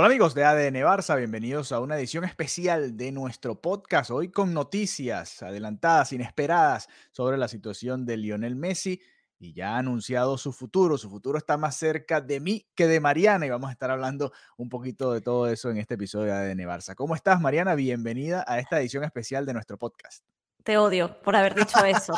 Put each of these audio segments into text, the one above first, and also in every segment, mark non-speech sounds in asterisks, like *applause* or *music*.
Hola amigos de ADN Barça, bienvenidos a una edición especial de nuestro podcast, hoy con noticias adelantadas, inesperadas sobre la situación de Lionel Messi y ya ha anunciado su futuro, su futuro está más cerca de mí que de Mariana y vamos a estar hablando un poquito de todo eso en este episodio de ADN Barça. ¿Cómo estás Mariana? Bienvenida a esta edición especial de nuestro podcast. Te odio por haber dicho eso.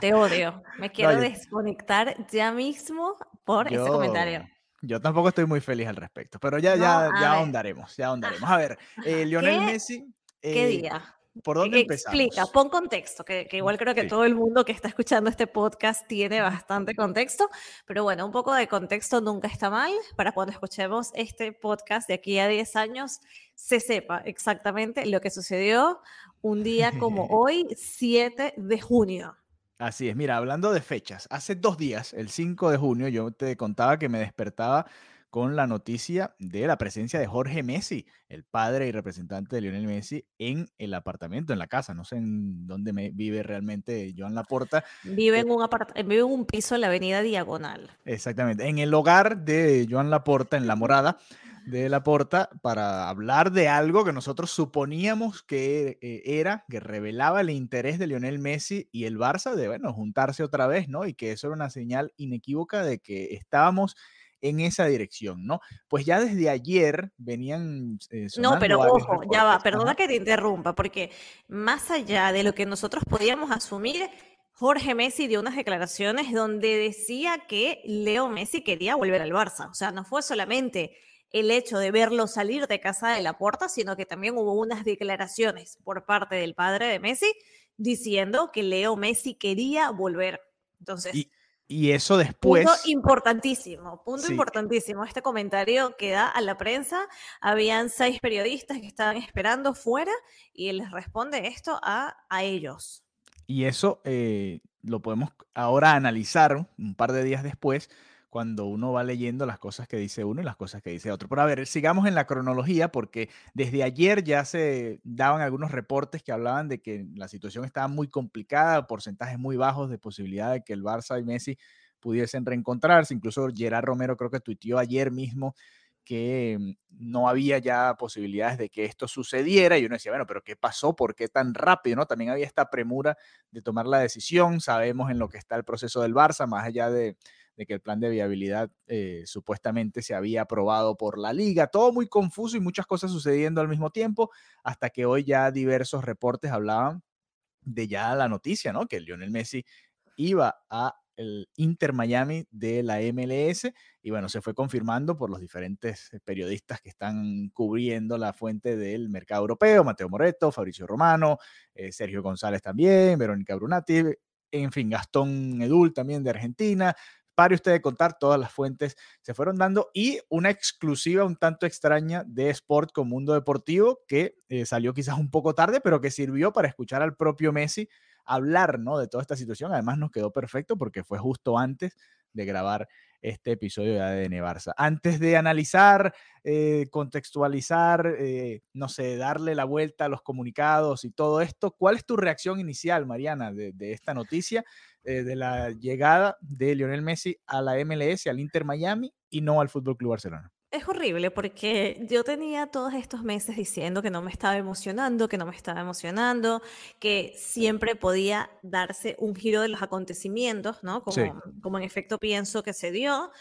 Te odio. Me quiero yo- desconectar ya mismo por ese comentario. Yo tampoco estoy muy feliz al respecto, pero ya, No, ya, ya ahondaremos, ya ahondaremos. A ver, *laughs* eh, Lionel ¿Qué- Messi. ¿Qué eh, día? ¿Por dónde Explica, empezamos? pon contexto, que, que igual creo que Sí. todo el mundo que está escuchando este podcast tiene bastante contexto, pero bueno, un poco de contexto nunca está mal para cuando escuchemos este podcast de aquí a 10 años se sepa exactamente lo que sucedió un día como *laughs* hoy, 7 de junio. Así es, mira, hablando de fechas, hace dos días, el 5 de junio, yo te contaba que me despertaba con la noticia de la presencia de Jorge Messi, el padre y representante de Lionel Messi, en el apartamento, en la casa. No sé en dónde me vive realmente Joan Laporta. Vive en un, apart- vive en un piso en la avenida Diagonal. Exactamente, en el hogar de Joan Laporta, en la morada de Laporta, para hablar de algo que nosotros suponíamos que eh, era, que revelaba el interés de Lionel Messi y el Barça de, bueno, juntarse otra vez, ¿no? Y que eso era una señal inequívoca de que estábamos en esa dirección, ¿no? Pues ya desde ayer venían... eh, No, pero ojo, ya va, perdona Ajá. que te interrumpa, porque más allá de lo que nosotros podíamos asumir, Jorge Messi dio unas declaraciones donde decía que Leo Messi quería volver al Barça. O sea, no fue solamente el hecho de verlo salir de casa de la puerta, sino que también hubo unas declaraciones por parte del padre de Messi diciendo que Leo Messi quería volver. Entonces, Y, y eso después... Punto importantísimo, punto Sí. importantísimo. Este comentario que da a la prensa, habían seis periodistas que estaban esperando fuera y él les responde esto a, a ellos. Y eso eh, lo podemos ahora analizar un par de días después, cuando uno va leyendo las cosas que dice uno y las cosas que dice otro. Pero a ver, sigamos en la cronología, porque desde ayer ya se daban algunos reportes que hablaban de que la situación estaba muy complicada, porcentajes muy bajos de posibilidad de que el Barça y Messi pudiesen reencontrarse. Incluso Gerard Romero creo que tuiteó ayer mismo que mm, no había ya posibilidades de que esto sucediera y uno decía, bueno, pero ¿qué pasó? ¿Por qué tan rápido? ¿no? También había esta premura de tomar la decisión, sabemos en lo que está el proceso del Barça, más allá de, de que el plan de viabilidad eh, supuestamente se había aprobado por la liga, todo muy confuso y muchas cosas sucediendo al mismo tiempo, hasta que hoy ya diversos reportes hablaban de ya la noticia, ¿no? Que Lionel Messi iba a el Inter Miami de la MLS y bueno, se fue confirmando por los diferentes eh, periodistas que están cubriendo la fuente del mercado europeo, Mateo Moreto, Fabricio Romano, eh, Sergio González también, Verónica Brunati, en fin, Gastón Edul también de Argentina. Pare usted de contar, todas las fuentes se fueron dando y una exclusiva un tanto extraña de Sport con Mundo Deportivo que eh, salió quizás un poco tarde, pero que sirvió para escuchar al propio Messi hablar ¿no? de toda esta situación. Además nos quedó perfecto porque fue justo antes de grabar este episodio de ADN Barça. Antes de analizar, eh, contextualizar, eh, no sé, darle la vuelta a los comunicados y todo esto, ¿cuál es tu reacción inicial, Mariana, de, de esta noticia, eh, de la llegada de Lionel Messi a la MLS, al Inter Miami y no al Fútbol Club Barcelona? Es horrible porque yo tenía todos estos meses diciendo que no me estaba emocionando, que no me estaba emocionando, que siempre podía darse un giro de los acontecimientos, ¿no? Como, Sí. como en efecto pienso que se dio,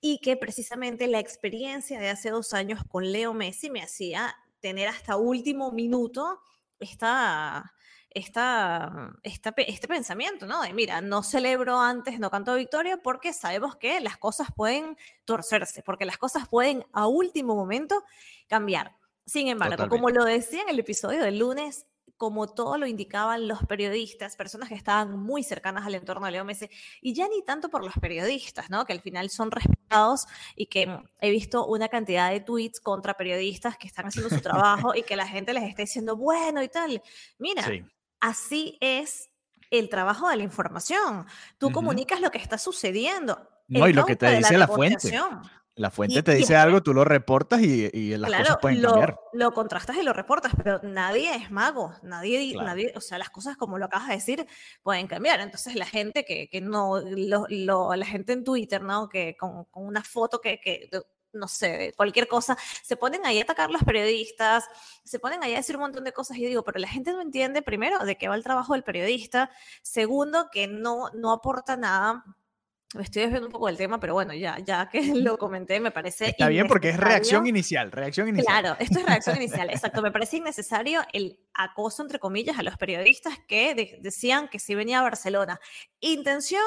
y que precisamente la experiencia de hace dos años con Leo Messi me hacía tener hasta último minuto esta, esta, esta, este pensamiento, ¿no? De mira, no celebro antes, no canto victoria porque sabemos que las cosas pueden torcerse, porque las cosas pueden a último momento cambiar. Sin embargo, como lo decía en el episodio del lunes, como todo lo indicaban los periodistas, personas que estaban muy cercanas al entorno de Leo Messi, y ya ni tanto por los periodistas, ¿no? Que al final son respetados y que he visto una cantidad de tweets contra periodistas que están haciendo su trabajo y que la gente les está diciendo, bueno y tal. Mira, así es el trabajo de la información. Tú comunicas lo que está sucediendo. No, y lo que te dice la fuente. La fuente te dice algo, tú lo reportas y, y las cosas pueden lo, cambiar. Lo contrastas y lo reportas, pero nadie es mago, nadie, nadie, o sea, las cosas como lo acabas de decir pueden cambiar. Entonces la gente que, que no, lo, la gente en Twitter, ¿no? Que con, con una foto que, que, no sé, cualquier cosa, se ponen ahí a atacar los periodistas, se ponen ahí a decir un montón de cosas y yo digo, pero la gente no entiende primero de qué va el trabajo del periodista, segundo que no, no aporta nada me estoy desviando un poco del tema, pero bueno, ya, ya que *laughs* lo comenté, me parece. Está bien porque es reacción inicial, reacción inicial. Claro, esto es reacción *laughs* inicial, exacto. Me parece innecesario el acoso, entre comillas, a los periodistas que decían que si venía a Barcelona. Intención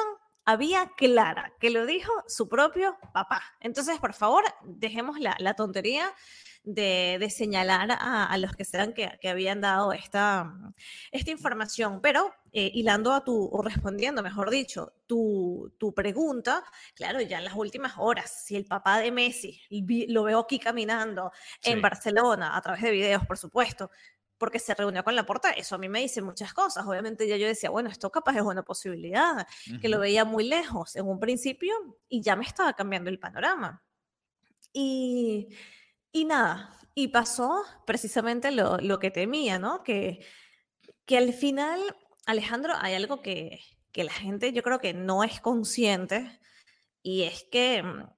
había clara, que lo dijo su propio papá. Entonces, por favor, dejemos la, la tontería de, señalar a, los que sean que, habían dado esta, esta información. Pero eh, hilando a tu, o respondiendo, mejor dicho, tu, tu, pregunta, claro, ya en las últimas horas, si el papá de Messi lo veo aquí caminando en Barcelona, a través de videos, por supuesto, porque se reunió con la porta, eso a mí me dice muchas cosas. Obviamente ya yo decía, bueno, esto capaz es una posibilidad, que lo veía muy lejos en un principio y ya me estaba cambiando el panorama. Y y nada, y pasó precisamente lo, lo que temía, ¿no? Que, que al final, Alejandro, hay algo que, que la gente yo creo que no es consciente y es que mm,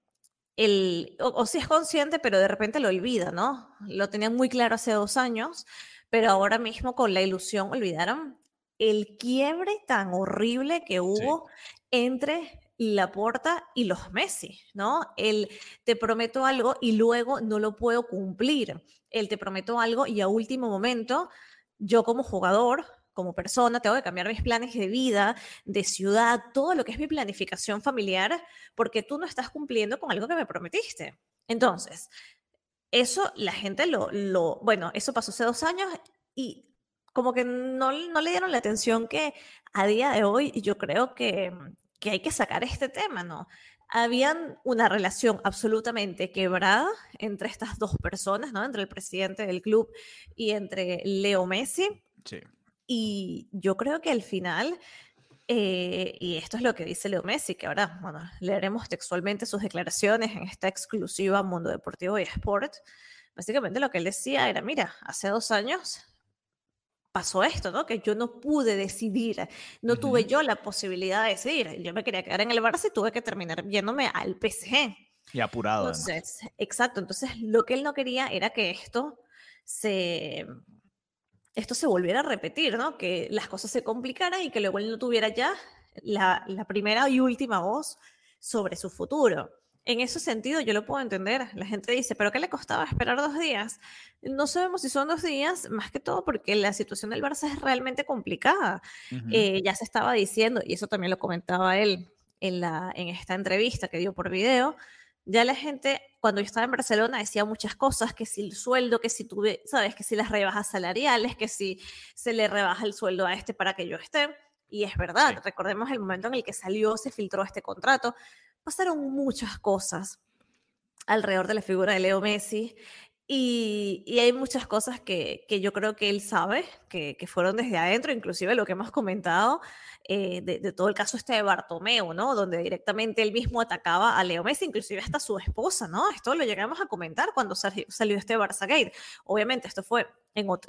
el, o, o sí es consciente, pero de repente lo olvida, ¿no? Lo tenían muy claro hace dos años, pero ahora mismo con la ilusión olvidaron el quiebre tan horrible que hubo entre la Porta y los Messi, ¿no? El te prometo algo y luego no lo puedo cumplir. El te prometo algo y a último momento, yo como jugador, como persona, tengo que cambiar mis planes de vida, de ciudad, todo lo que es mi planificación familiar, porque tú no estás cumpliendo con algo que me prometiste. Entonces, eso la gente lo, lo bueno, eso pasó hace dos años y como que no, no le dieron la atención que a día de hoy yo creo que que hay que sacar este tema, ¿no? Habían una relación absolutamente quebrada entre estas dos personas, ¿no? Entre el presidente del club y entre Leo Messi. Sí. Y yo creo que al final, eh, y esto es lo que dice Leo Messi, que ahora, bueno, leeremos textualmente sus declaraciones en esta exclusiva Mundo Deportivo y Sport. Básicamente lo que él decía era, mira, hace dos años pasó esto, ¿no? Que yo no pude decidir, no tuve yo la posibilidad de decidir. Yo me quería quedar en el Barça y tuve que terminar yéndome al PSG. Y apurado. Entonces, exacto. Entonces, lo que él no quería era que esto se esto se volviera a repetir, ¿no? Que las cosas se complicaran y que luego él no tuviera ya la, la primera y última voz sobre su futuro en ese sentido yo lo puedo entender. La gente dice, pero ¿qué le costaba esperar dos días? No sabemos si son dos días, más que todo porque la situación del Barça es realmente complicada. Eh, ya se estaba diciendo, y eso también lo comentaba él en, la, en esta entrevista que dio por video, ya la gente, cuando yo estaba en Barcelona, decía muchas cosas, que si el sueldo, que si tuve, sabes, que si las rebajas salariales, que si se le rebaja el sueldo a este para que yo esté. Y es verdad, recordemos el momento en el que salió, se filtró este contrato. Pasaron muchas cosas alrededor de la figura de Leo Messi y, hay muchas cosas que, yo creo que él sabe, que, fueron desde adentro, inclusive lo que hemos comentado eh, de, todo el caso este de Bartomeu, ¿no? Donde directamente él mismo atacaba a Leo Messi, inclusive hasta su esposa, ¿no? Esto lo llegamos a comentar cuando salió, salió este Barça Gate. Obviamente esto fue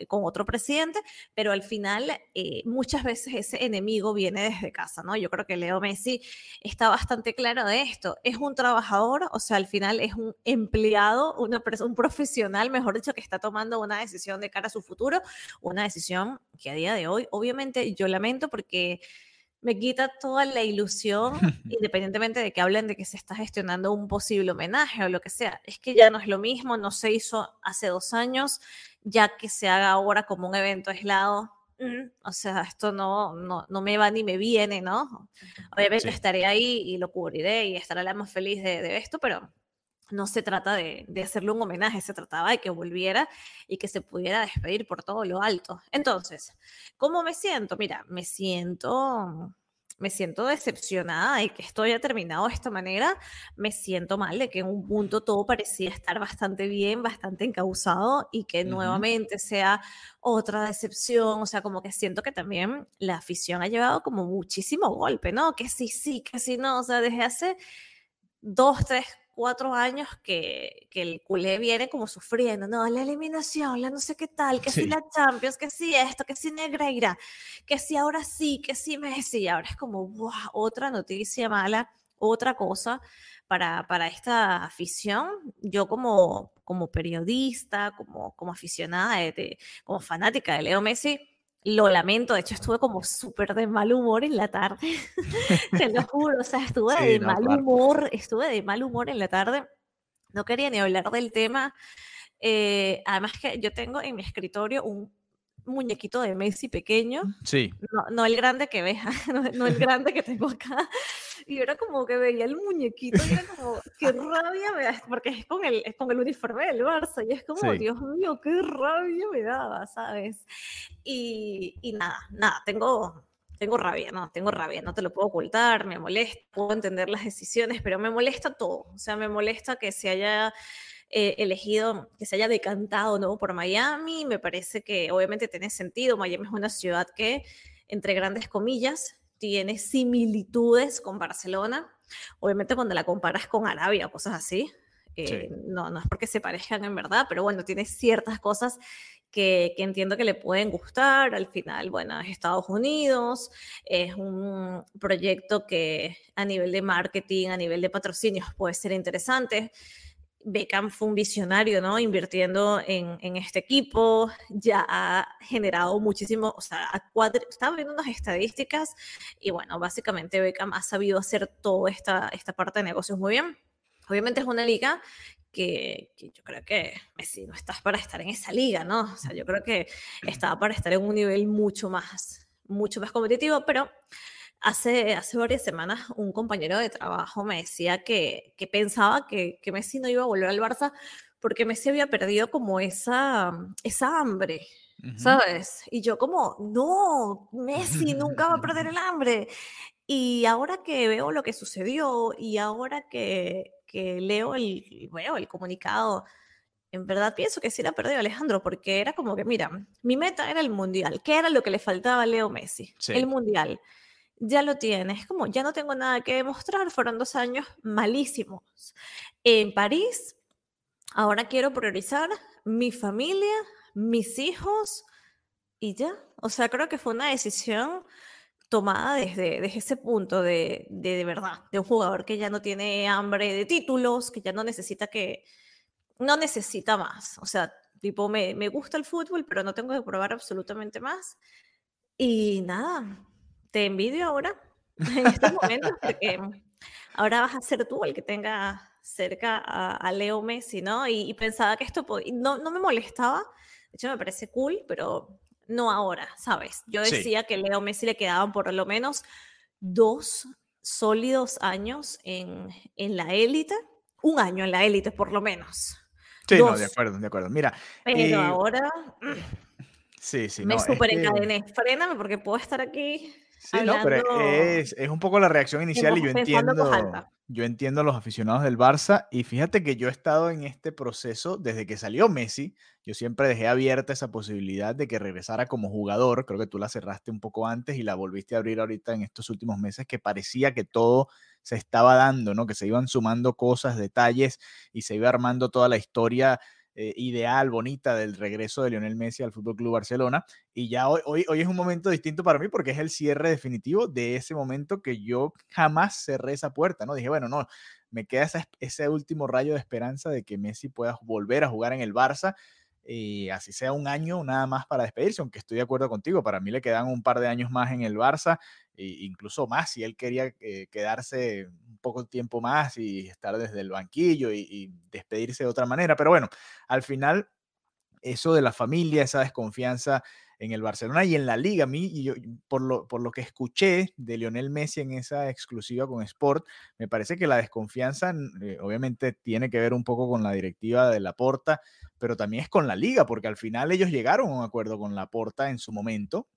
con otro presidente, pero al final eh, muchas veces ese enemigo viene desde casa, ¿no? Yo creo que Leo Messi está bastante claro de esto. Es un trabajador, o sea, al final es un empleado, una un profesional, mejor dicho, que está tomando una decisión de cara a su futuro, una decisión que a día de hoy, obviamente, yo lamento porque me quita toda la ilusión, *laughs* independientemente de que hablen de que se está gestionando un posible homenaje o lo que sea. Es que ya no es lo mismo, no se hizo hace dos años, ya que se haga ahora como un evento aislado, o sea, esto no, no, no, me va ni me viene, ¿no? Obviamente estaré ahí y lo cubriré y estaré la más feliz de, de esto, pero no se trata de, de, hacerle un homenaje, se trataba de que volviera y que se pudiera despedir por todo lo alto. Entonces, ¿cómo me siento? Mira, me siento me siento decepcionada de que esto haya terminado de esta manera, me siento mal de que en un punto todo parecía estar bastante bien, bastante encauzado y que nuevamente sea otra decepción, o sea, como que siento que también la afición ha llevado como muchísimo golpe, ¿no? Que sí, sí, que sí, no, o sea, desde hace dos, tres, cuatro años que, que, el culé viene como sufriendo, no, la eliminación, la no sé qué tal, que si la Champions, que si esto, que si Negreira, que si ahora sí, que si Messi, ahora es como, wow, otra noticia mala, otra cosa para, para esta afición. Yo como, como periodista, como, como aficionada, de, como fanática de Leo Messi, lo lamento, de hecho estuve como súper de mal humor en la tarde, *laughs* te lo juro, o sea, estuve de mal humor, estuve de mal humor en la tarde, no quería ni hablar del tema, eh, además que yo tengo en mi escritorio un muñequito de Messi pequeño. Sí. No, no el grande que ves, *laughs* no, el grande que tengo acá. Y era como que veía el muñequito y era como, qué *laughs* rabia me da, porque es con el, es con el uniforme del Barça y es como, Dios mío, qué rabia me daba, ¿sabes? Y, y nada, nada, tengo, tengo rabia, no, tengo rabia, no te lo puedo ocultar, me molesta, puedo entender las decisiones, pero me molesta todo, o sea, me molesta que se haya eh, elegido, que se haya decantado ¿no? por Miami. Me parece que obviamente tiene sentido. Miami es una ciudad que, entre grandes comillas, tiene similitudes con Barcelona. Obviamente cuando la comparas con Arabia cosas así, eh, no, no es porque se parezcan en verdad, pero bueno, tiene ciertas cosas que, que, entiendo que le pueden gustar. Al final, bueno, es Estados Unidos, es un proyecto que a nivel de marketing, a nivel de patrocinios puede ser interesante. Beckham fue un visionario, ¿no? Invirtiendo en, en, este equipo, ya ha generado muchísimo, o sea, estaba viendo unas estadísticas y bueno, básicamente Beckham ha sabido hacer toda esta, esta parte de negocios muy bien. Obviamente es una liga que, que, yo creo que Messi no estás para estar en esa liga, ¿no? O sea, yo creo que estaba para estar en un nivel mucho más, mucho más competitivo, pero Hace, hace varias semanas un compañero de trabajo me decía que, que pensaba que, que, Messi no iba a volver al Barça porque Messi había perdido como esa, esa hambre, ¿sabes? Y yo como, no, Messi nunca va a perder el *laughs* hambre. Y ahora que veo lo que sucedió y ahora que, que leo el, veo el comunicado, en verdad pienso que sí la perdió Alejandro, porque era como que, mira, mi meta era el Mundial. ¿Qué era lo que le faltaba a Leo Messi? El Mundial ya lo tienes, como ya no tengo nada que demostrar, fueron dos años malísimos. En París, ahora quiero priorizar mi familia, mis hijos y ya. O sea, creo que fue una decisión tomada desde, desde ese punto de, de, de verdad, de un jugador que ya no tiene hambre de títulos, que ya no necesita que, no necesita más. O sea, tipo, me, me gusta el fútbol, pero no tengo que probar absolutamente más. Y nada, te envidio ahora, *laughs* en estos momentos, porque ahora vas a ser tú el que tenga cerca a, Leo Messi, ¿no? Y, pensaba que esto no, no me molestaba, de hecho me parece cool, pero no ahora, ¿sabes? Yo decía que Leo Messi le quedaban por lo menos dos sólidos años en, en la élite, un año en la élite por lo menos. Sí, no, de acuerdo, de acuerdo. Mira. Pero eh, ahora. Sí, sí. Me no, super encadené. Fréname porque puedo estar aquí Sí, no, pero es, es, un poco la reacción inicial y yo entiendo, yo entiendo a los aficionados del Barça y fíjate que yo he estado en este proceso desde que salió Messi, yo siempre dejé abierta esa posibilidad de que regresara como jugador, creo que tú la cerraste un poco antes y la volviste a abrir ahorita en estos últimos meses que parecía que todo se estaba dando, ¿no? Que se iban sumando cosas, detalles y se iba armando toda la historia eh, ideal, bonita del regreso de Lionel Messi al Fútbol Club Barcelona. Y ya hoy, hoy, hoy es un momento distinto para mí porque es el cierre definitivo de ese momento que yo jamás cerré esa puerta, ¿no? Dije, bueno, no, me queda ese último rayo de esperanza de que Messi pueda volver a jugar en el Barça. Y así sea un año nada más para despedirse, aunque estoy de acuerdo contigo, para mí le quedan un par de años más en el Barça, e incluso más si él quería eh, quedarse poco tiempo más y estar desde el banquillo y, despedirse de otra manera. Pero bueno, al final, eso de la familia, esa desconfianza en el Barcelona y en la liga. A mí, y yo, por, lo, por lo que escuché de Lionel Messi en esa exclusiva con Sport, me parece que la desconfianza eh, obviamente tiene que ver un poco con la directiva de la Porta, pero también es con la liga, porque al final ellos llegaron a un acuerdo con la Porta en su momento,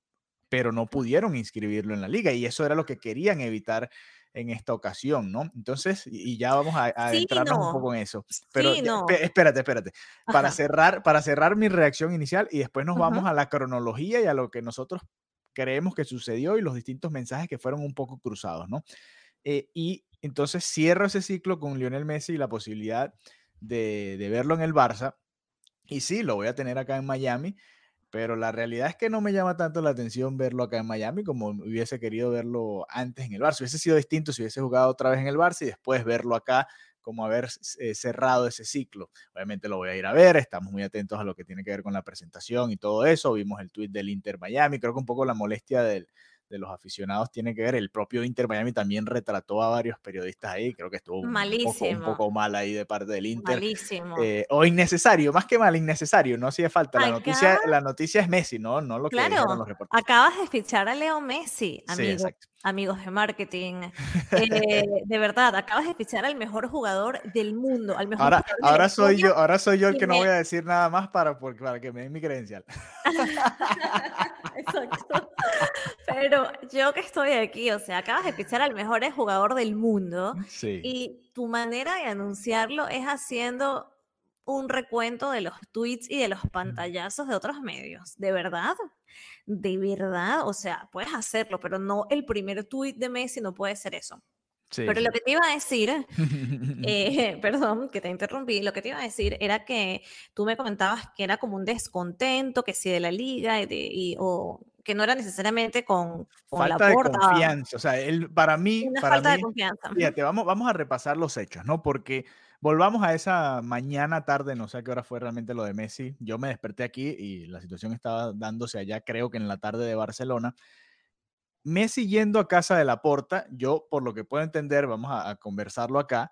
pero no pudieron inscribirlo en la liga y eso era lo que querían evitar en esta ocasión, ¿no? Entonces, y ya vamos a, a entrarnos un poco en eso. Pero espérate, espérate. Para cerrar, para cerrar mi reacción inicial y después nos vamos a la cronología y a lo que nosotros creemos que sucedió y los distintos mensajes que fueron un poco cruzados, ¿no? Eh, y entonces cierro ese ciclo con Lionel Messi y la posibilidad de, de verlo en el Barça. Y sí, lo voy a tener acá en Miami pero la realidad es que no me llama tanto la atención verlo acá en Miami como hubiese querido verlo antes en el Barça. Hubiese sido distinto si hubiese jugado otra vez en el Barça y después verlo acá como haber eh, cerrado ese ciclo. Obviamente lo voy a ir a ver, estamos muy atentos a lo que tiene que ver con la presentación y todo eso. Vimos el tweet del Inter Miami, creo que un poco la molestia del, de los aficionados tiene que ver. El propio Inter Miami también retrató a varios periodistas ahí. Creo que estuvo un poco, un poco, mal ahí de parte del Inter. Malísimo. Eh, o innecesario, más que mal, innecesario. No hacía falta. La, noticia, la noticia es Messi, ¿no? No lo que claro, los reporteros. Acabas de fichar a Leo Messi, amigo. Sí, amigos de marketing. *laughs* Eh, de verdad, acabas de fichar al mejor jugador del mundo. Al mejor ahora ahora soy yo, ahora soy yo el que no voy a decir nada más para, para que me den mi credencial. *laughs* Exacto. Pero yo que estoy aquí, o sea, acabas de fichar al mejor jugador del mundo sí. y tu manera de anunciarlo es haciendo un recuento de los tweets y de los pantallazos de otros medios. ¿De verdad? ¿De verdad? O sea, puedes hacerlo, pero no el primer tweet de Messi no puede ser eso. pero lo que te iba a decir, *laughs* eh, perdón que te interrumpí, lo que te iba a decir era que tú me comentabas que era como un descontento, que si de la liga y, o que no era necesariamente con, falta la porta. de confianza. O sea, él, para mí, para falta de confianza. Fíjate, vamos, vamos a repasar los hechos, ¿no? Porque Volvamos a esa mañana, tarde, no sé a qué hora fue realmente lo de Messi. Yo me desperté aquí y la situación estaba dándose allá, creo que en la tarde de Barcelona. Messi yendo a casa de la Porta, yo por lo que puedo entender, vamos a, conversarlo acá,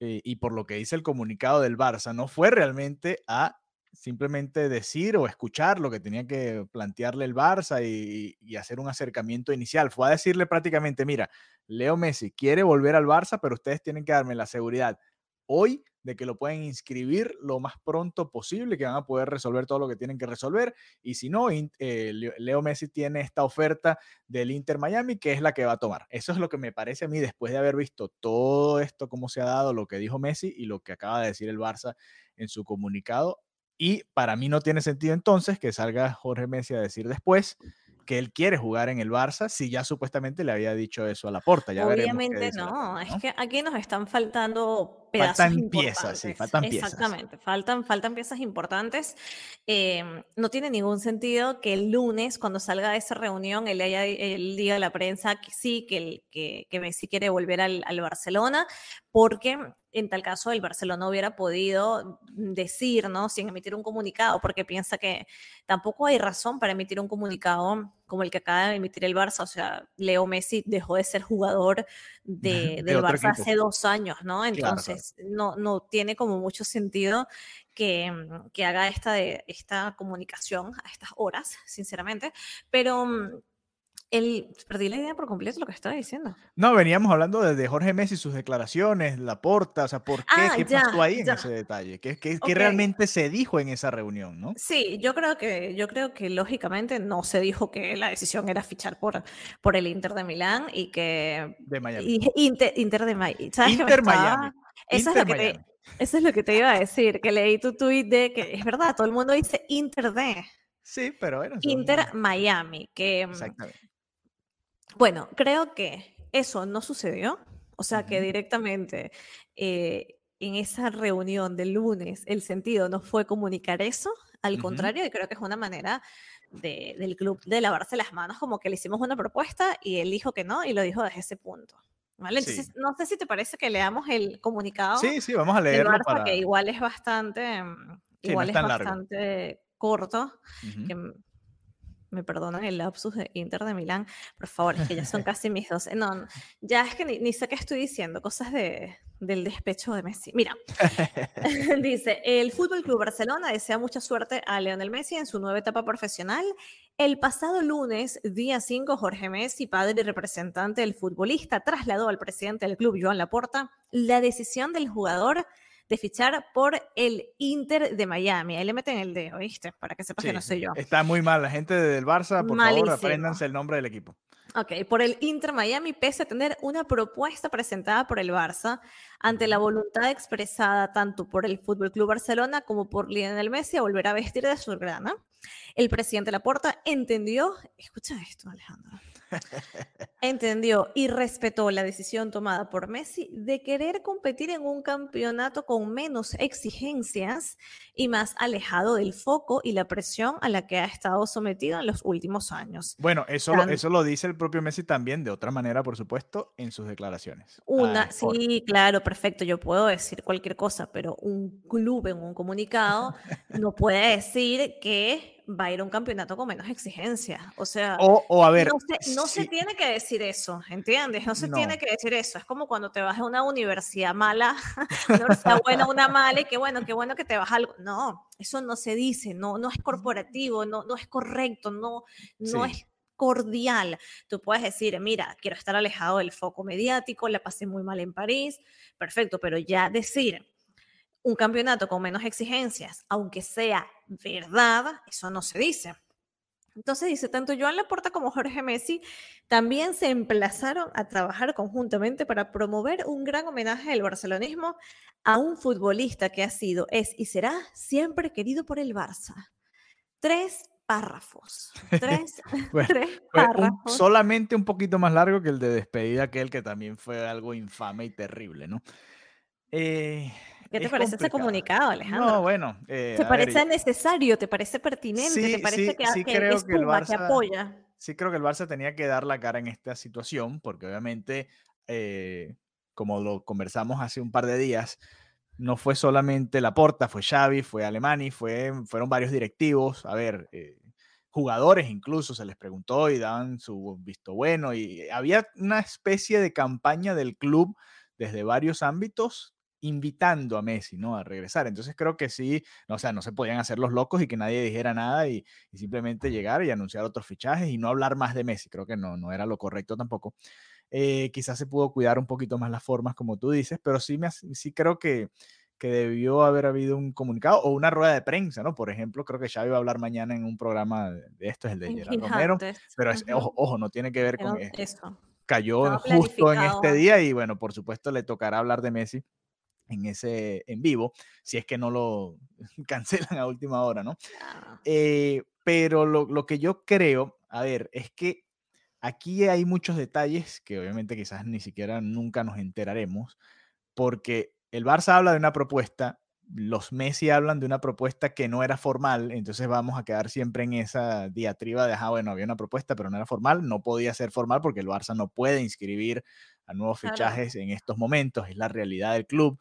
eh, y por lo que dice el comunicado del Barça, no fue realmente a simplemente decir o escuchar lo que tenía que plantearle el Barça y, y, hacer un acercamiento inicial. Fue a decirle prácticamente, mira, Leo Messi quiere volver al Barça, pero ustedes tienen que darme la seguridad hoy de que lo pueden inscribir lo más pronto posible, que van a poder resolver todo lo que tienen que resolver. Y si no, eh, Leo Messi tiene esta oferta del Inter Miami, que es la que va a tomar. Eso es lo que me parece a mí después de haber visto todo esto, cómo se ha dado, lo que dijo Messi y lo que acaba de decir el Barça en su comunicado. Y para mí no tiene sentido entonces que salga Jorge Messi a decir después que él quiere jugar en el Barça si ya supuestamente le había dicho eso a la porta. Ya Obviamente no, es que aquí nos están faltando pedazos faltan piezas, sí, faltan piezas. Exactamente, faltan, faltan piezas importantes. Em, no tiene ningún sentido que el lunes, cuando salga de esa reunión, él, haya, él diga a la prensa que sí, que, que, que Messi quiere volver al, al Barcelona, porque en tal caso el Barcelona hubiera podido decir, ¿no? Sin emitir un comunicado, porque piensa que tampoco hay razón para emitir un comunicado como el que acaba de emitir el Barça. O sea, Leo Messi dejó de ser jugador de, *laughs* del Barça hace dos años, ¿no? Entonces, No, no tiene como mucho sentido que, que haga esta, de, esta comunicación a estas horas, sinceramente. Pero mm, el, perdí la idea por completo lo que estaba diciendo. No, veníamos hablando de, Jorge Messi, sus declaraciones, la porta, o sea, ¿por qué? Ah, ¿Qué pasó ahí en ese detalle? ¿Qué, qué, realmente se dijo en esa reunión, no? Sí, yo creo que, yo creo que lógicamente no se dijo que la decisión era fichar por, por el Inter de Milán y que... De Miami. Inter, de Miami. Inter Miami. Eso, es lo que te, eso es lo que te iba a decir, que leí tu tweet de que es verdad, todo el mundo dice Inter de... Sí, pero bueno. Inter Miami, que... Mm, Exactamente bueno, creo que eso no sucedió, o sea que directamente eh, en esa reunión del lunes el sentido no fue comunicar eso, al contrario, y creo que es una manera del club de lavarse las manos, como que le hicimos una propuesta y él dijo que no y lo dijo desde ese punto. ¿Vale? Entonces, no sé si te parece que leamos el comunicado. Sí, sí, vamos a leerlo. para... que igual es bastante, mm, igual es, bastante corto, me perdonan el lapsus de Inter de Milán, por favor, es que ya son casi mis dos. No, ya es que ni, sé qué estoy diciendo, cosas de, del despecho de Messi. Mira, *laughs* dice, el Fútbol Club Barcelona desea mucha suerte a Leonel Messi en su nueva etapa profesional. El pasado lunes, día 5, Jorge Messi, padre y representante del futbolista, trasladó al presidente del club, Joan Laporta, la decisión del jugador de fichar por el Inter de Miami. Ahí le meten el dedo, ¿viste? Para que sepas que no soy yo. Está muy mal. La gente del Barça, por favor, apréndanse el nombre del equipo. Ok, por el Inter Miami, pese a tener una propuesta presentada por el Barça, ante la voluntad expresada tanto por el Fútbol Club Barcelona como por Lionel Messi a volver a vestir de su grana, el presidente Laporta entendió, escucha esto, Alejandro, Entendió y respetó la decisión tomada por Messi de querer competir en un campeonato con menos exigencias y más alejado del foco y la presión a la que ha estado sometido en los últimos años. Bueno, eso, lo, eso lo dice el propio Messi también, de otra manera, por supuesto, en sus declaraciones. Una, sí, claro, perfecto, yo puedo decir cualquier cosa, pero un club en un comunicado *laughs* no puede decir que va a ir a un campeonato con menos exigencias. O sea, o, a ver, no, se, tiene que decir eso, ¿entiendes? No se tiene que decir eso. Es como cuando te vas a una universidad mala, *laughs* una universidad buena, una mala, y qué bueno, qué bueno que te vas a algo. No, eso no se dice, no, no es corporativo, no, no es correcto, no, no es cordial. Tú puedes decir, mira, quiero estar alejado del foco mediático, la pasé muy mal en París, perfecto, pero ya decir un campeonato con menos exigencias, aunque sea verdad, eso no se dice. Entonces dice, tanto Joan Laporta como Jorge Messi también se emplazaron a trabajar conjuntamente para promover un gran homenaje del barcelonismo a un futbolista que ha sido, es y será siempre querido por el Barça. Tres párrafos. Tres, *laughs* *laughs* párrafos. solamente un poquito más largo que el de despedida, aquel que también fue algo infame y terrible, ¿no? Eh, ¿Qué te parece este comunicado, Alejandro? No, bueno. Eh, ¿Te parece necesario? ¿Te parece pertinente? ¿Te parece que, sí que, creo que, el Barça, apoya? Sí, creo que el Barça tenía que dar la cara en esta situación, porque obviamente, eh, como lo conversamos hace un par de días, no fue solamente Laporta, fue Xavi, fue Alemani, fue, fueron varios directivos. A ver, eh, jugadores incluso se les preguntó y daban su visto bueno. Y había una especie de campaña del club desde varios ámbitos invitando a Messi, ¿no? A regresar. Entonces creo que sí, o sea, no se podían hacer los locos y que nadie dijera nada y, simplemente llegar y anunciar otros fichajes y no hablar más de Messi. Creo que no, no era lo correcto tampoco. Eh, quizás se pudo cuidar un poquito más las formas, como tú dices, pero sí, me, sí creo que, que debió haber habido un comunicado o una rueda de prensa, ¿no? Por ejemplo, creo que Xavi va a hablar mañana en un programa de, esto, es el de Gerard Romero, pero ojo, ojo, no tiene que ver con eso. Cayó justo en este día y bueno, por supuesto le tocará hablar de Messi en ese en vivo, si es que no lo *laughs* cancelan a última hora, ¿no? Eh, pero lo, lo, que yo creo, a ver, es que aquí hay muchos detalles que obviamente quizás ni siquiera nunca nos enteraremos, porque el Barça habla de una propuesta, los Messi hablan de una propuesta que no era formal, entonces vamos a quedar siempre en esa diatriba de, ah, bueno, había una propuesta, pero no era formal, no podía ser formal porque el Barça no puede inscribir a nuevos fichajes en estos momentos, es la realidad del club.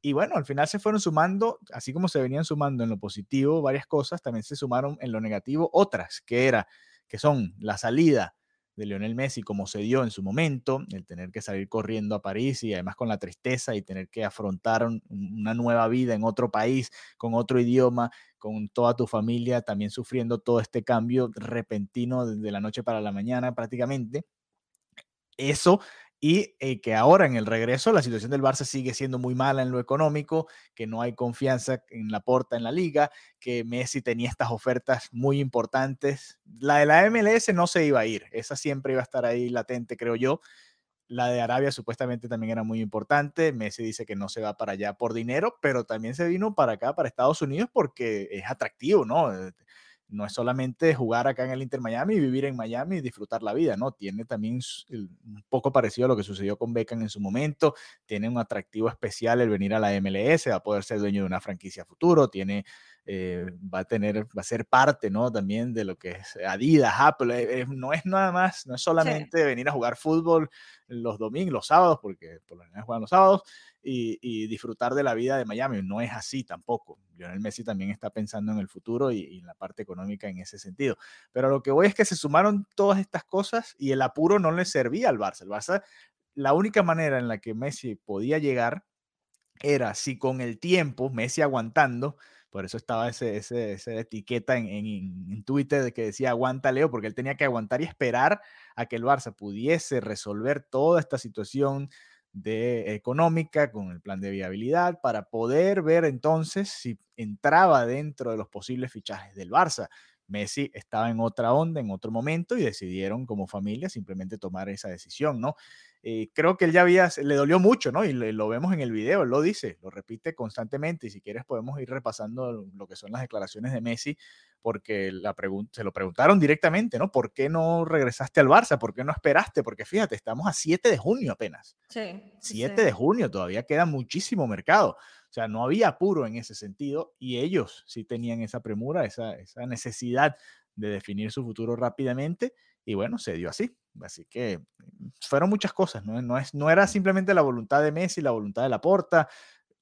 Y bueno, al final se fueron sumando, así como se venían sumando en lo positivo varias cosas, también se sumaron en lo negativo otras, que era que son la salida de Lionel Messi como se dio en su momento, el tener que salir corriendo a París y además con la tristeza y tener que afrontar una nueva vida en otro país, con otro idioma, con toda tu familia, también sufriendo todo este cambio repentino de la noche para la mañana prácticamente. Eso y eh, que ahora en el regreso la situación del Barça sigue siendo muy mala en lo económico, que no hay confianza en la porta en la liga, que Messi tenía estas ofertas muy importantes. La de la MLS no se iba a ir, esa siempre iba a estar ahí latente, creo yo. La de Arabia supuestamente también era muy importante. Messi dice que no se va para allá por dinero, pero también se vino para acá, para Estados Unidos, porque es atractivo, ¿no? No es solamente jugar acá en el Inter Miami, vivir en Miami y disfrutar la vida, ¿no? Tiene también un poco parecido a lo que sucedió con Beckham en su momento, tiene un atractivo especial el venir a la MLS, a poder ser dueño de una franquicia futuro, tiene, eh, va a tener, va a ser parte, ¿no? También de lo que es Adidas, Apple, eh, eh, no es nada más, no es solamente venir a jugar fútbol los domingos, los sábados, porque por lo general juegan los sábados, y, disfrutar de la vida de Miami. No es así tampoco. Lionel Messi también está pensando en el futuro y, en la parte económica en ese sentido. Pero lo que voy es que se sumaron todas estas cosas y el apuro no le servía al Barça. El Barça, la única manera en la que Messi podía llegar era si con el tiempo, Messi aguantando, por eso estaba ese, ese, esa etiqueta en, en, Twitter de que decía aguanta Leo, porque él tenía que aguantar y esperar a que el Barça pudiese resolver toda esta situación de económica con el plan de viabilidad para poder ver entonces si entraba dentro de los posibles fichajes del Barça. Messi estaba en otra onda, en otro momento y decidieron como familia simplemente tomar esa decisión, ¿no? Eh, creo que él ya había, le dolió mucho, ¿no? Y lo vemos en el video, él lo dice, lo repite constantemente y si quieres podemos ir repasando lo que son las declaraciones de Messi, porque la se lo preguntaron directamente, ¿no? ¿Por qué no regresaste al Barça? ¿Por qué no esperaste? Porque fíjate, estamos a 7 de junio apenas. Sí. 7 de junio, todavía queda muchísimo mercado. O sea, no había apuro en ese sentido y ellos sí tenían esa premura, esa, esa necesidad de definir su futuro rápidamente y bueno, se dio así. Así que mm, fueron muchas cosas, ¿no? No, es, no era simplemente la voluntad de Messi, la voluntad de la porta,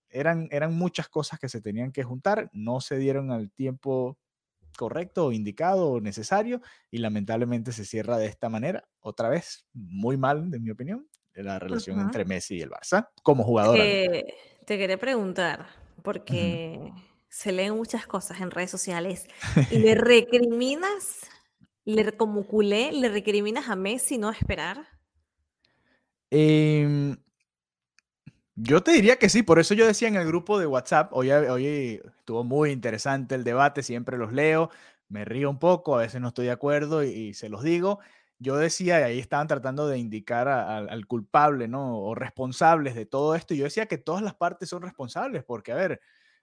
eran, eran muchas cosas que se tenían que juntar, no se dieron al tiempo correcto o indicado o necesario y lamentablemente se cierra de esta manera. Otra vez, muy mal, en mi opinión, la relación entre Messi y el Barça como jugador. te quería preguntar, porque se leen muchas cosas en redes sociales y *laughs* le recriminas ¿Le, como culé, le recriminas a Messi no esperar? Em, yo te diría que sí, por eso yo decía en el grupo de WhatsApp, hoy, hoy estuvo muy interesante el debate, siempre los leo, me río un poco, a veces no estoy de acuerdo y, se los digo. Yo decía, y ahí estaban tratando de indicar al culpable, ¿no? O responsables de todo esto. Y yo decía que todas las partes son responsables, porque, a ver,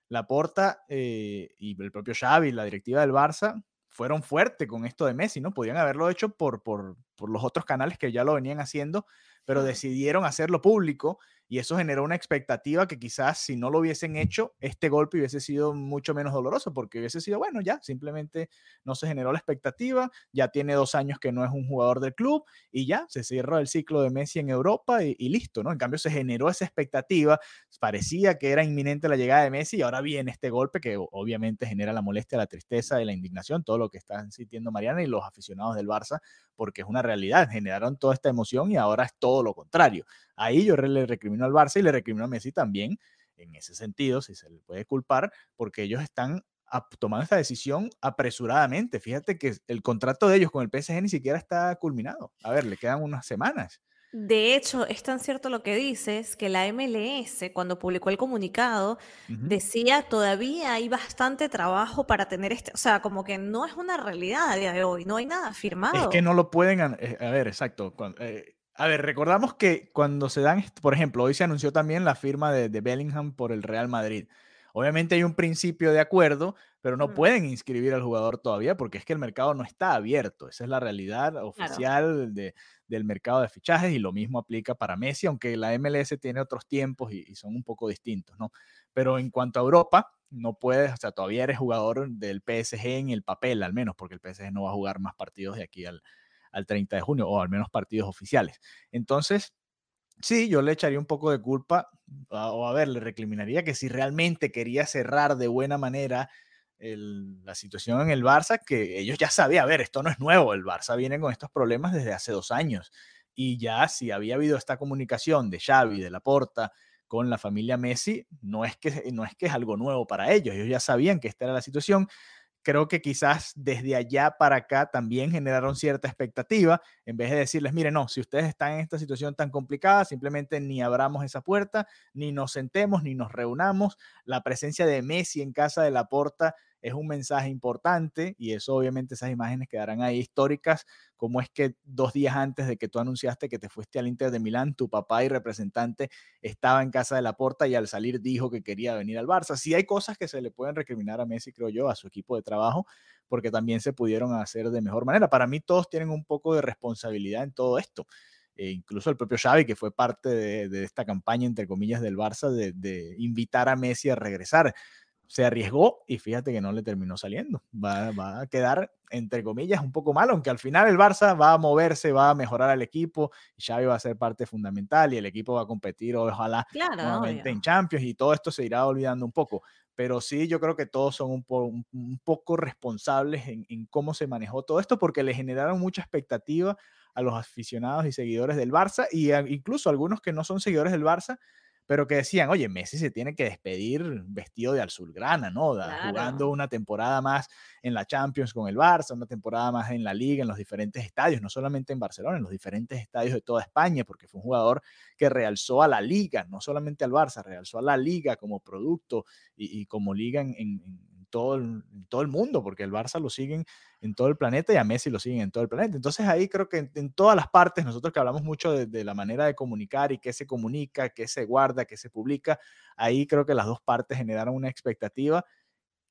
la Porta eh, y el propio Xavi, la directiva del Barça, fueron fuertes con esto de Messi, ¿no? Podían haberlo hecho por, por, por los otros canales que ya lo venían haciendo, pero decidieron hacerlo público y eso generó una expectativa que quizás si no lo hubiesen hecho, este golpe hubiese sido mucho menos doloroso, porque hubiese sido, bueno, ya, simplemente no se generó la expectativa, ya tiene dos años que no es un jugador del club y ya, se cierra el ciclo de Messi en Europa y, listo, ¿no? En cambio, se generó esa expectativa, parecía que era inminente la llegada de Messi y ahora viene este golpe que obviamente genera la molestia, la tristeza y la indignación, todo lo que están sintiendo Mariana y los aficionados del Barça, porque es una realidad, generaron toda esta emoción y ahora es todo lo contrario. Ahí yo le recrimino al Barça y le recrimino a Messi también, en ese sentido, si se le puede culpar, porque ellos están tomando esta decisión apresuradamente. Fíjate que el contrato de ellos con el PSG ni siquiera está culminado. A ver, le quedan unas semanas. De hecho, es tan cierto lo que dices que la MLS, cuando publicó el comunicado, decía todavía hay bastante trabajo para tener este, o sea, como que no es una realidad a día de hoy, no hay nada firmado. Es que no lo pueden, eh, a ver, exacto. Eh, a ver, recordamos que cuando se dan, por ejemplo, hoy se anunció también la firma de, Bellingham por el Real Madrid. Obviamente hay un principio de acuerdo, pero no pueden inscribir al jugador todavía porque es que el mercado no está abierto. Esa es la realidad oficial del mercado de fichajes y lo mismo aplica para Messi, aunque la MLS tiene otros tiempos y, y, son un poco distintos, ¿no? Pero en cuanto a Europa, no puedes, o sea, todavía eres jugador del PSG en el papel al menos, porque el PSG no va a jugar más partidos de aquí al, al 30 de junio, o al menos partidos oficiales. Entonces, sí, yo le echaría un poco de culpa, o a ver, le recriminaría que si realmente quería cerrar de buena manera la situación en el Barça, que ellos ya sabían, a ver, esto no es nuevo, el Barça viene con estos problemas desde hace dos años. Y ya si había habido esta comunicación de Xavi, de Laporta, con la familia Messi, no es que, no es, que es algo nuevo para ellos, ellos ya sabían que esta era la situación, creo que quizás desde allá para acá también generaron cierta expectativa, en vez de decirles, mire, no, si ustedes están en esta situación tan complicada, simplemente ni abramos esa puerta, ni nos sentemos, ni nos reunamos. La presencia de Messi en casa de la porta es un mensaje importante y eso obviamente esas imágenes quedarán ahí históricas, como es que dos días antes de que tú anunciaste que te fuiste al Inter de Milán, tu papá y representante estaba en casa de la porta y al salir dijo que quería venir al Barça. Sí hay cosas que se le pueden recriminar a Messi, creo yo, a su equipo de trabajo, porque también se pudieron hacer de mejor manera. Para mí todos tienen un poco de responsabilidad en todo esto. E incluso el propio Xavi, que fue parte de, esta campaña, entre comillas, del Barça, de, de invitar a Messi a regresar se arriesgó y fíjate que no le terminó saliendo. Va, a quedar, entre comillas, un poco mal, aunque al final el Barça va a moverse, va a mejorar al equipo y Xavi va a ser parte fundamental y el equipo va a competir, ojalá, nuevamente en Champions y todo esto se irá olvidando un poco. Pero sí, yo creo que todos son un, un poco responsables en, en cómo se manejó todo esto porque le generaron mucha expectativa a los aficionados y seguidores del Barça y incluso algunos que no son seguidores del Barça pero que decían, oye, Messi se tiene que despedir vestido de azulgrana, ¿no? Jugando una temporada más en la Champions con el Barça, una temporada más en la Liga, en los diferentes estadios, no solamente en Barcelona, en los diferentes estadios de toda España, porque fue un jugador que realzó a la Liga, no solamente al Barça, realzó a la Liga como producto y, como Liga en todo el, todo el mundo, porque el Barça lo siguen en todo el planeta y a Messi lo siguen en todo el planeta. Entonces ahí creo que en, todas las partes, nosotros que hablamos mucho de, la manera de comunicar y qué se comunica, qué se guarda, qué se publica, ahí creo que las dos partes generaron una expectativa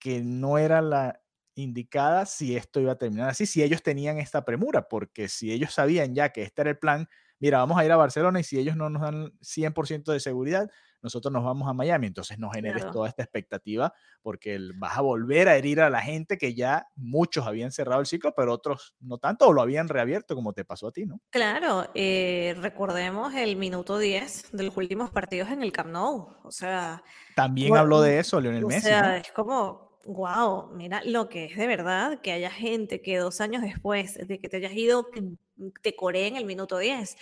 que no era la indicada si esto iba a terminar así, si ellos tenían esta premura, porque si ellos sabían ya que este era el plan, mira, vamos a ir a Barcelona y si ellos no nos dan 100% de seguridad, nosotros nos vamos a Miami. Entonces no generes toda esta expectativa porque vas a volver a herir a la gente que ya muchos habían cerrado el ciclo, pero otros no tanto o lo habían reabierto como te pasó a ti, ¿no? Claro, eh, recordemos el minuto 10 de los últimos partidos en el Camp Nou. O sea... También habló de eso Lionel Messi. O sea, es como, wow, mira lo que es de verdad que haya gente que dos años después de que te hayas ido te coree en el minuto 10.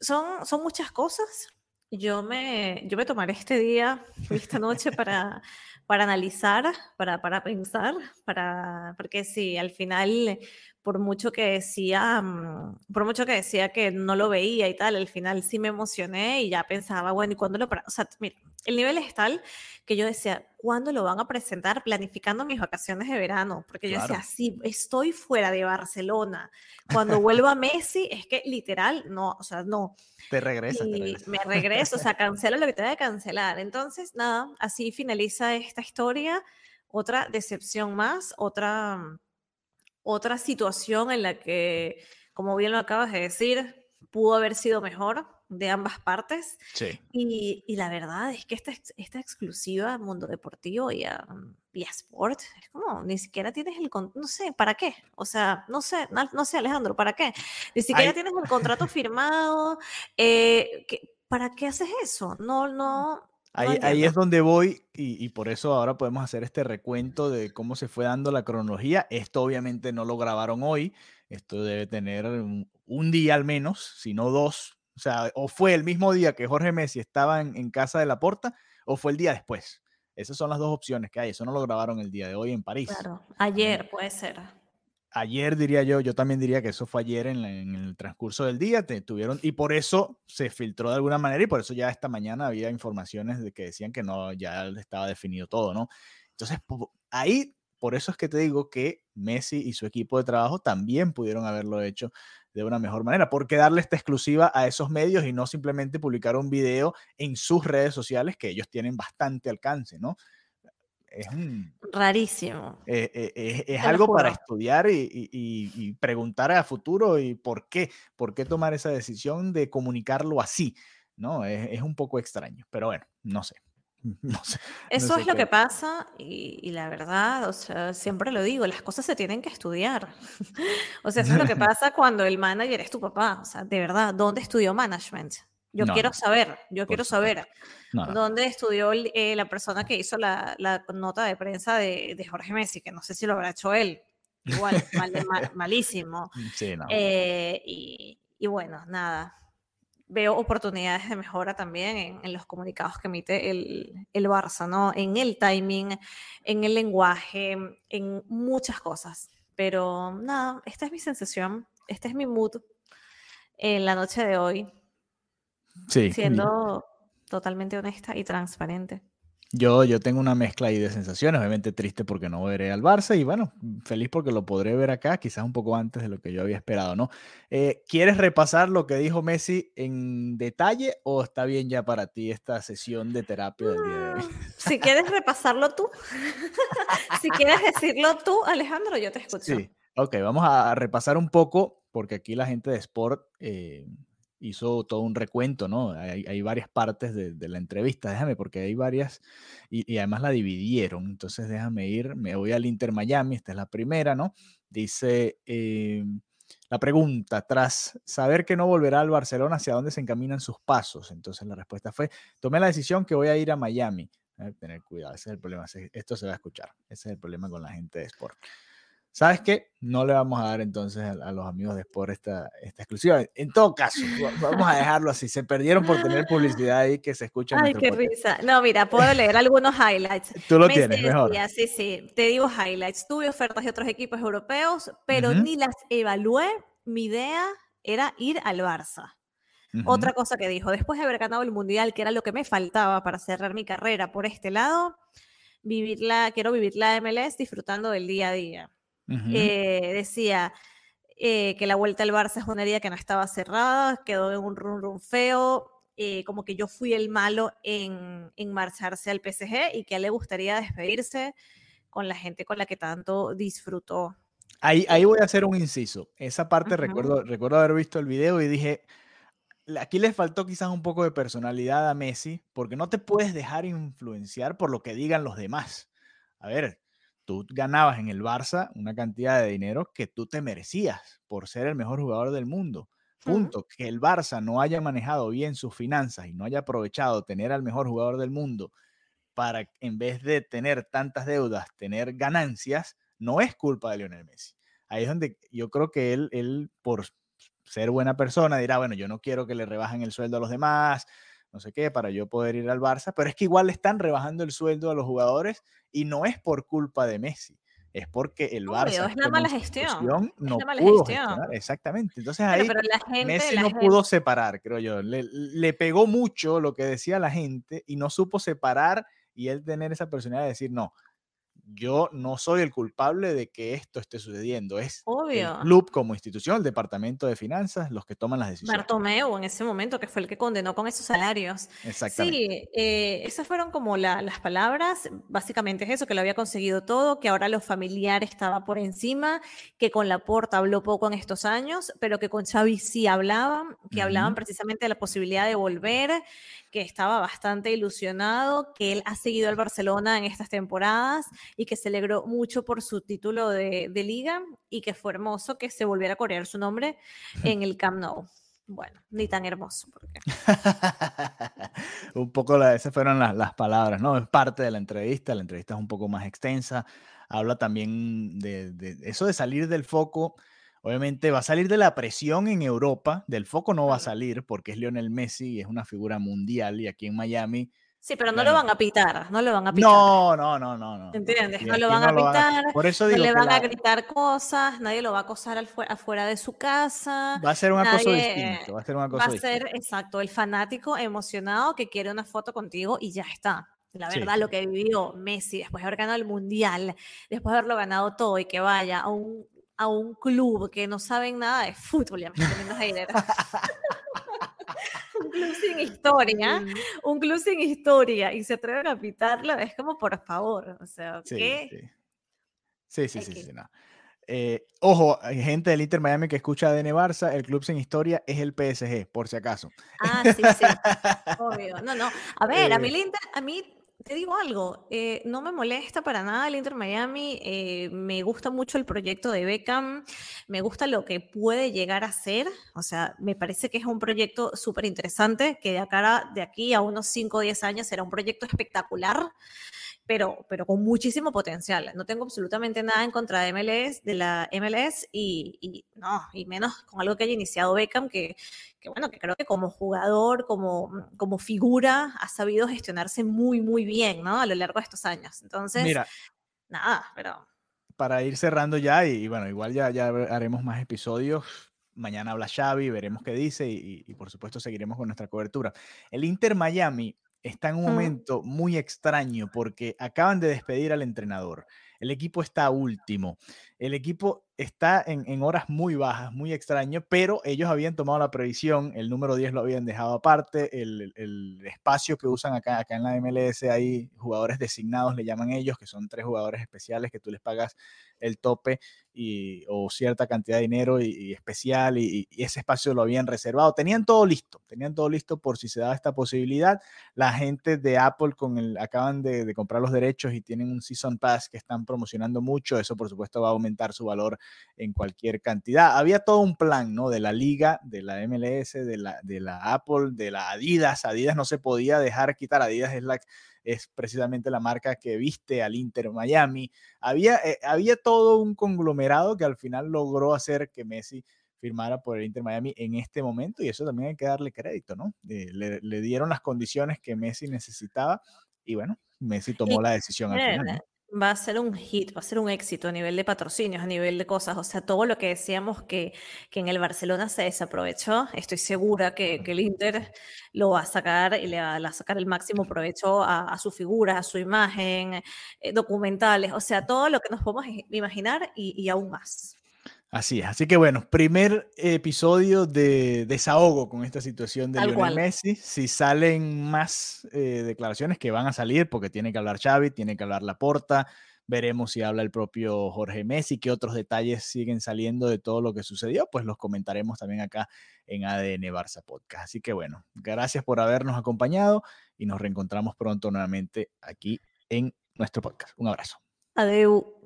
Son, son muchas cosas yo me, yo me tomaré este día, esta noche para, para analizar, para, para pensar, para, porque sí, al final, por mucho que decía, mm, por mucho que decía que no lo veía y tal, al final sí me emocioné y ya pensaba, bueno, ¿y cuándo lo, o sea, mira, el nivel es tal que yo decía, ¿cuándo lo van a presentar? Planificando mis vacaciones de verano, porque yo decía, sí, estoy fuera de Barcelona. Cuando *laughs* vuelvo a Messi, es que literal, no, o sea, no. Te regresas. Y me regreso, o sea, cancelo lo que tenga que cancelar. Entonces, nada, así finaliza esta historia. Otra decepción más, otra, otra situación en la que, como bien lo acabas de decir, pudo haber sido mejor de ambas partes. Sí. Y, y, la verdad es que esta, esta exclusiva Mundo Deportivo y a, y Sport, es como, ni siquiera tienes el, no sé, ¿para qué? O sea, no sé, no, sé Alejandro, ¿para qué? Ni siquiera tienes el contrato firmado, eh, ¿para qué haces eso? No, *laughs* no. Ahí, ahí, es donde voy y, y, por eso ahora podemos hacer este recuento de cómo se fue dando la cronología. Esto obviamente no lo grabaron hoy, esto debe tener un, un día al menos, si no dos, o sea, o fue el mismo día que Jorge Messi estaba en, casa de la Porta, o fue el día después. Esas son las dos opciones que hay. Eso no lo grabaron el día de hoy en París. Claro, ayer puede ser. Ayer diría yo, yo también diría que eso fue ayer en, el transcurso del día, te y por eso se filtró de alguna manera, y por eso ya esta mañana había informaciones de que decían que no, ya estaba definido todo, ¿no? Entonces, ahí, por eso es que te digo que Messi y su equipo de trabajo también pudieron haberlo hecho de una mejor manera. ¿Por qué darle esta exclusiva a esos medios y no simplemente publicar un video en sus redes sociales que ellos tienen bastante alcance, ¿no? Es rarísimo. Eh, eh, es algo para estudiar y, preguntar a futuro y por qué, por qué tomar esa decisión de comunicarlo así, ¿no? Es, un poco extraño, pero bueno, no sé. *laughs* Eso es lo que pasa y, la verdad, o sea, siempre lo digo, las cosas se tienen que estudiar. *laughs* o sea, eso es lo que *laughs* pasa cuando el manager es tu papá. O sea, de verdad, ¿dónde estudió management? Yo quiero saber, yo quiero saber dónde estudió eh, la persona que hizo la, nota de prensa de, Jorge Messi, que no sé si lo habrá hecho él. Igual, *laughs* malísimo. Eh, y, y bueno, nada, veo oportunidades de mejora también en, los comunicados que emite el, el, Barça, ¿no? En el timing, en el lenguaje, en muchas cosas. Pero nada, esta es mi sensación, este es mi mood en la noche de hoy. Sí. Siendo totalmente honesta y transparente. Yo, yo tengo una mezcla ahí de sensaciones, obviamente triste porque no veré al Barça y bueno, feliz porque lo podré ver acá, quizás un poco antes de lo que yo había esperado, ¿no? Eh, ¿Quieres repasar lo que dijo Messi en detalle o está bien ya para ti esta sesión de terapia del día de hoy? Mm, si quieres repasarlo tú, *laughs* si quieres decirlo tú, Alejandro, yo te escucho. Sí, ok, vamos a repasar un poco porque aquí la gente de Sport... Eh, hizo todo un recuento, ¿no? Hay, varias partes de, la entrevista, déjame, porque hay varias, y, además la dividieron, entonces déjame ir, me voy al Inter Miami, esta es la primera, ¿no? Dice eh, la pregunta, tras saber que no volverá al Barcelona, ¿hacia dónde se encaminan sus pasos? Entonces la respuesta fue, tomé la decisión que voy a ir a Miami. tener cuidado, ese es el problema, esto se va a escuchar, ese es el problema con la gente de Sport. ¿Sabes qué? No le vamos a dar entonces a, los amigos de Sport esta, esta exclusiva. En todo caso, vamos a dejarlo así. Se perdieron por tener publicidad ahí que se escucha. Ay, qué risa. No, mira, puedo leer algunos highlights. *laughs* Tú lo tienes, mejor. Sí, sí. Te digo highlights. Tuve ofertas de otros equipos europeos, pero ni las evalué. Mi idea era ir al Barça. Otra cosa que dijo, después de haber ganado el Mundial, que era lo que me faltaba para cerrar mi carrera por este lado, vivirla, quiero vivir la MLS disfrutando del día a día. Eh, decía eh, que la vuelta al Barça es una herida que no estaba cerrada, quedó en un run run feo, eh, como que yo fui el malo en, marcharse al PSG y que a él le gustaría despedirse con la gente con la que tanto disfrutó. Ahí, ahí voy a hacer un inciso. Esa parte recuerdo, recuerdo haber visto el video y dije, aquí le faltó quizás un poco de personalidad a Messi, porque no te puedes dejar influenciar por lo que digan los demás. A ver, tú ganabas en el Barça una cantidad de dinero que tú te merecías por ser el mejor jugador del mundo. Punto. Que el Barça no haya manejado bien sus finanzas y no haya aprovechado tener al mejor jugador del mundo para, en vez de tener tantas deudas, tener ganancias, no es culpa de Lionel Messi. Ahí es donde yo creo que él, él por ser buena persona, dirá, bueno, yo no quiero que le rebajen el sueldo a los demás, no sé qué, para yo poder ir al Barça, pero es que igual le están rebajando el sueldo a los jugadores y no es por culpa de Messi, es porque el Barça es la mala gestión, no pudo gestionar, exactamente. Entonces ahí Messi no pudo separar, creo yo. Le, le, pegó mucho lo que decía la gente y no supo separar y él tener esa personalidad de decir, no, yo no soy el culpable de que esto esté sucediendo. Es el club como institución, el departamento de finanzas, los que toman las decisiones. Bartomeu en ese momento, que fue el que condenó con esos salarios. Exactamente. Sí, eh, esas fueron como las palabras. Básicamente es eso, que lo había conseguido todo, que ahora lo familiar estaba por encima, que con la Porta habló poco en estos años, pero que con Xavi sí hablaban, que hablaban precisamente de la posibilidad de volver, que estaba bastante ilusionado, que él ha seguido al Barcelona en estas temporadas y que se alegró mucho por su título de, liga y que fue hermoso que se volviera a corear su nombre en el Camp Nou. Bueno, ni tan hermoso. Porque... *laughs* un poco la, esas fueron las, palabras, ¿no? Es parte de la entrevista, la entrevista es un poco más extensa, habla también de, de eso de salir del foco Obviamente va a salir de la presión en Europa, del foco no va a salir porque es Lionel Messi y es una figura mundial y aquí en Miami. Sí, pero no lo van a pitar, no lo van a pitar. No, no, no, no. no. ¿Entiendes? No lo van a pitar, Por eso no le van a gritar cosas, nadie lo va a acosar afuera de su casa. Va a ser un acoso distinto, va a ser un acoso Va a ser, exacto, el fanático emocionado que quiere una foto contigo y ya está. La verdad, lo que vivió Messi después de haber ganado el Mundial, después de haberlo ganado todo y que vaya a un a un club que no saben nada de fútbol, ya me un *laughs* club sin historia, un club sin historia y se atreven a pitarlo, es como por favor, o sea, ¿qué? Sí, sí, sí, sí, no. Eh, ojo, hay gente del Inter Miami que escucha de Barça, el club sin historia es el PSG, por si acaso. Ah, sí, sí, *laughs* obvio. No, no. A ver, a mí el Inter, a mí te digo algo, eh, no me molesta para nada el Inter Miami, eh, me gusta mucho el proyecto de Beckham, me gusta lo que puede llegar a ser, o sea, me parece que es un proyecto súper interesante, que de, acá, de aquí a unos 5 o 10 años será un proyecto espectacular pero, pero con muchísimo potencial. No tengo absolutamente nada en contra de MLS, de la MLS y, y no, y menos con algo que haya iniciado Beckham, que, que, bueno, que creo que como jugador, como, como figura, ha sabido gestionarse muy, muy bien, ¿no? A lo largo de estos años. Entonces, Mira, nada, pero... Para ir cerrando ya, y, bueno, igual ya, ya haremos más episodios, mañana habla Xavi, veremos qué dice y, y, por supuesto seguiremos con nuestra cobertura. El Inter Miami está en un momento muy extraño porque acaban de despedir al entrenador. El equipo está último. El equipo está en, horas muy bajas, muy extraño, pero ellos habían tomado la previsión, el número 10 lo habían dejado aparte, el, espacio que usan acá, acá en la MLS hay jugadores designados, le llaman ellos, que son tres jugadores especiales que tú les pagas el tope y, o cierta cantidad de dinero y, especial y, ese espacio lo habían reservado. Tenían todo listo, tenían todo listo por si se daba esta posibilidad. La gente de Apple con el, acaban de, de comprar los derechos y tienen un Season Pass que están promocionando mucho, eso por supuesto va a aumentar su valor en cualquier cantidad. Había todo un plan, ¿no? De la liga, de la MLS, de la, de la Apple, de la Adidas. Adidas no se podía dejar quitar. Adidas es la es precisamente la marca que viste al Inter Miami. Había, eh, había todo un conglomerado que al final logró hacer que Messi firmara por el Inter Miami en este momento y eso también hay que darle crédito, ¿no? Eh, le, dieron las condiciones que Messi necesitaba y bueno, Messi tomó la decisión al final va a ser un hit, va a ser un éxito a nivel de patrocinios, a nivel de cosas. O sea, todo lo que decíamos que, que en el Barcelona se desaprovechó, estoy segura que, que, el Inter lo va a sacar y le va a sacar el máximo provecho a, su figura, a su imagen, eh, documentales, o sea, todo lo que nos podemos imaginar y, y aún más. Así es. Así que bueno, primer episodio de desahogo con esta situación de Lionel Messi. Si salen más eh, declaraciones que van a salir, porque tiene que hablar Xavi, tiene que hablar Laporta, veremos si habla el propio Jorge Messi, qué otros detalles siguen saliendo de todo lo que sucedió, pues los comentaremos también acá en ADN Barça Podcast. Así que bueno, gracias por habernos acompañado y nos reencontramos pronto nuevamente aquí en nuestro podcast. Un abrazo. Adeu.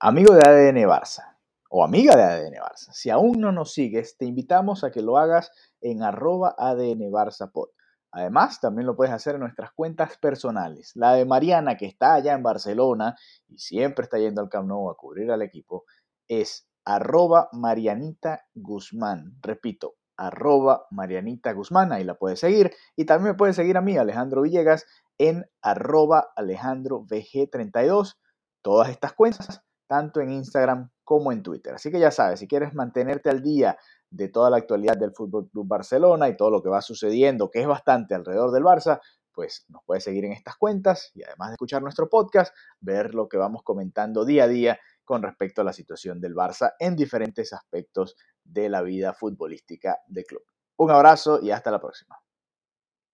Amigo de ADN Barça o amiga de ADN Barça, si aún no nos sigues, te invitamos a que lo hagas en arroba ADN Barça Pod. Además, también lo puedes hacer en nuestras cuentas personales. La de Mariana, que está allá en Barcelona y siempre está yendo al Camp Nou a cubrir al equipo, es arroba Marianita Guzmán. Repito, arroba Marianita Guzmán, ahí la puedes seguir. Y también me puedes seguir a mí, Alejandro Villegas, en arroba Alejandro VG32. Todas estas cuentas tanto en Instagram como en Twitter. Así que ya sabes, si quieres mantenerte al día de toda la actualidad del Fútbol Club Barcelona y todo lo que va sucediendo, que es bastante alrededor del Barça, pues nos puedes seguir en estas cuentas y además de escuchar nuestro podcast, ver lo que vamos comentando día a día con respecto a la situación del Barça en diferentes aspectos de la vida futbolística del club. Un abrazo y hasta la próxima.